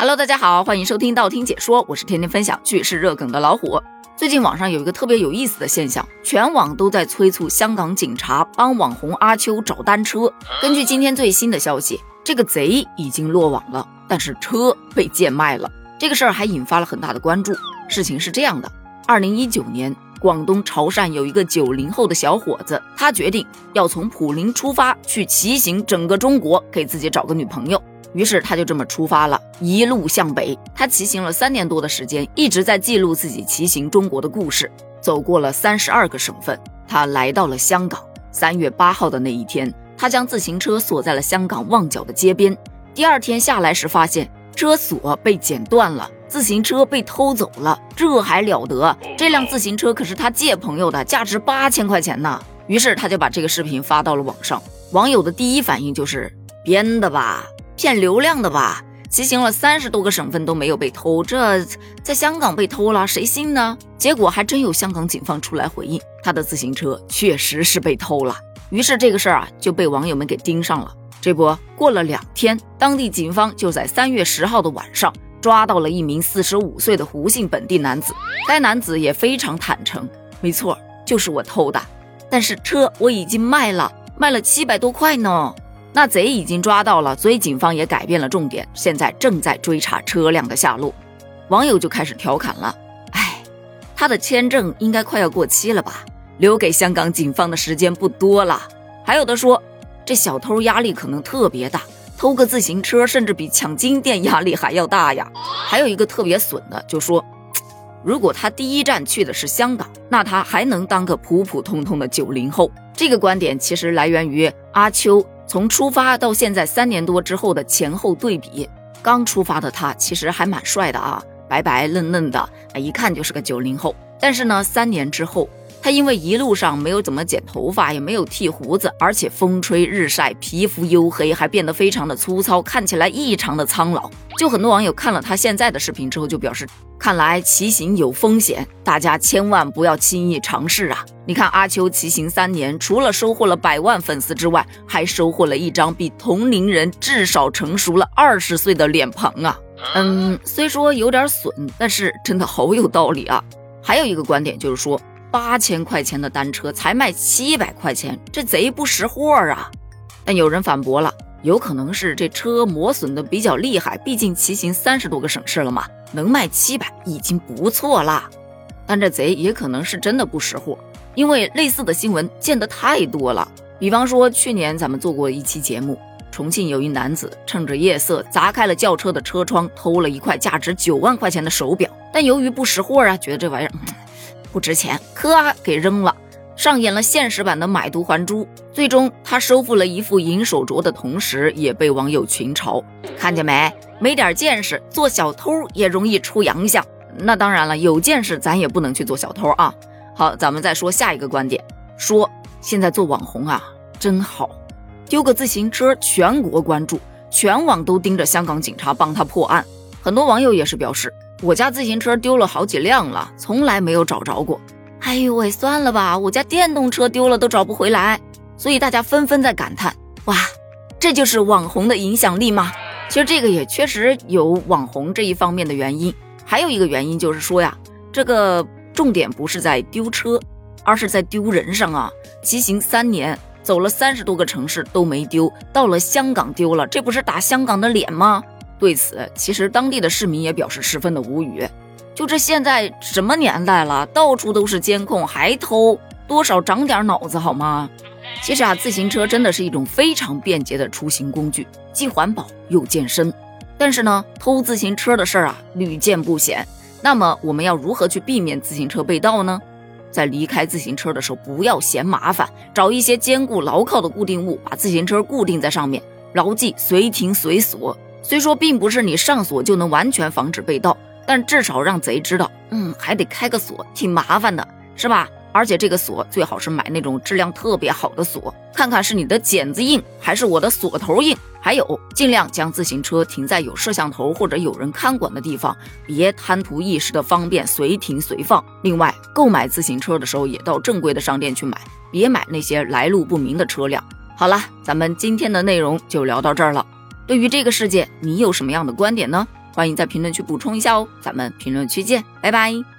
Hello，大家好，欢迎收听道听解说，我是天天分享趣事热梗的老虎。最近网上有一个特别有意思的现象，全网都在催促香港警察帮网红阿秋找单车。根据今天最新的消息，这个贼已经落网了，但是车被贱卖了。这个事儿还引发了很大的关注。事情是这样的，二零一九年，广东潮汕有一个九零后的小伙子，他决定要从普宁出发去骑行整个中国，给自己找个女朋友。于是他就这么出发了，一路向北。他骑行了三年多的时间，一直在记录自己骑行中国的故事。走过了三十二个省份，他来到了香港。三月八号的那一天，他将自行车锁在了香港旺角的街边。第二天下来时，发现车锁被剪断了，自行车被偷走了。这还了得？这辆自行车可是他借朋友的，价值八千块钱呢。于是他就把这个视频发到了网上。网友的第一反应就是编的吧？骗流量的吧？骑行了三十多个省份都没有被偷，这在香港被偷了，谁信呢？结果还真有香港警方出来回应，他的自行车确实是被偷了。于是这个事儿啊就被网友们给盯上了。这不过了两天，当地警方就在三月十号的晚上抓到了一名四十五岁的胡姓本地男子。该男子也非常坦诚，没错，就是我偷的，但是车我已经卖了，卖了七百多块呢。那贼已经抓到了，所以警方也改变了重点，现在正在追查车辆的下落。网友就开始调侃了：“哎，他的签证应该快要过期了吧？留给香港警方的时间不多了。”还有的说：“这小偷压力可能特别大，偷个自行车甚至比抢金店压力还要大呀。”还有一个特别损的就说：“如果他第一站去的是香港，那他还能当个普普通通的九零后。”这个观点其实来源于阿秋。从出发到现在三年多之后的前后对比，刚出发的他其实还蛮帅的啊，白白嫩嫩的，一看就是个九零后。但是呢，三年之后，他因为一路上没有怎么剪头发，也没有剃胡子，而且风吹日晒，皮肤黝黑，还变得非常的粗糙，看起来异常的苍老。就很多网友看了他现在的视频之后，就表示。看来骑行有风险，大家千万不要轻易尝试啊！你看阿秋骑行三年，除了收获了百万粉丝之外，还收获了一张比同龄人至少成熟了二十岁的脸庞啊！嗯，虽说有点损，但是真的好有道理啊！还有一个观点就是说，八千块钱的单车才卖七百块钱，这贼不识货啊！但有人反驳了。有可能是这车磨损的比较厉害，毕竟骑行三十多个省市了嘛，能卖七百已经不错啦。但这贼也可能是真的不识货，因为类似的新闻见得太多了。比方说去年咱们做过一期节目，重庆有一男子趁着夜色砸开了轿车的车窗，偷了一块价值九万块钱的手表，但由于不识货啊，觉得这玩意儿不值钱，咔给扔了。上演了现实版的买椟还珠，最终他收复了一副银手镯的同时，也被网友群嘲。看见没？没点见识，做小偷也容易出洋相。那当然了，有见识咱也不能去做小偷啊。好，咱们再说下一个观点，说现在做网红啊真好，丢个自行车全国关注，全网都盯着香港警察帮他破案。很多网友也是表示，我家自行车丢了好几辆了，从来没有找着过。哎呦喂，算了吧，我家电动车丢了都找不回来，所以大家纷纷在感叹：哇，这就是网红的影响力吗？其实这个也确实有网红这一方面的原因，还有一个原因就是说呀，这个重点不是在丢车，而是在丢人上啊。骑行三年，走了三十多个城市都没丢，到了香港丢了，这不是打香港的脸吗？对此，其实当地的市民也表示十分的无语。就这现在什么年代了，到处都是监控，还偷，多少长点脑子好吗？其实啊，自行车真的是一种非常便捷的出行工具，既环保又健身。但是呢，偷自行车的事儿啊屡见不鲜。那么我们要如何去避免自行车被盗呢？在离开自行车的时候，不要嫌麻烦，找一些坚固牢靠的固定物，把自行车固定在上面，牢记随停随锁。虽说并不是你上锁就能完全防止被盗。但至少让贼知道，嗯，还得开个锁，挺麻烦的，是吧？而且这个锁最好是买那种质量特别好的锁，看看是你的剪子硬还是我的锁头硬。还有，尽量将自行车停在有摄像头或者有人看管的地方，别贪图一时的方便随停随放。另外，购买自行车的时候也到正规的商店去买，别买那些来路不明的车辆。好了，咱们今天的内容就聊到这儿了。对于这个世界，你有什么样的观点呢？欢迎在评论区补充一下哦。咱们评论区见，拜拜。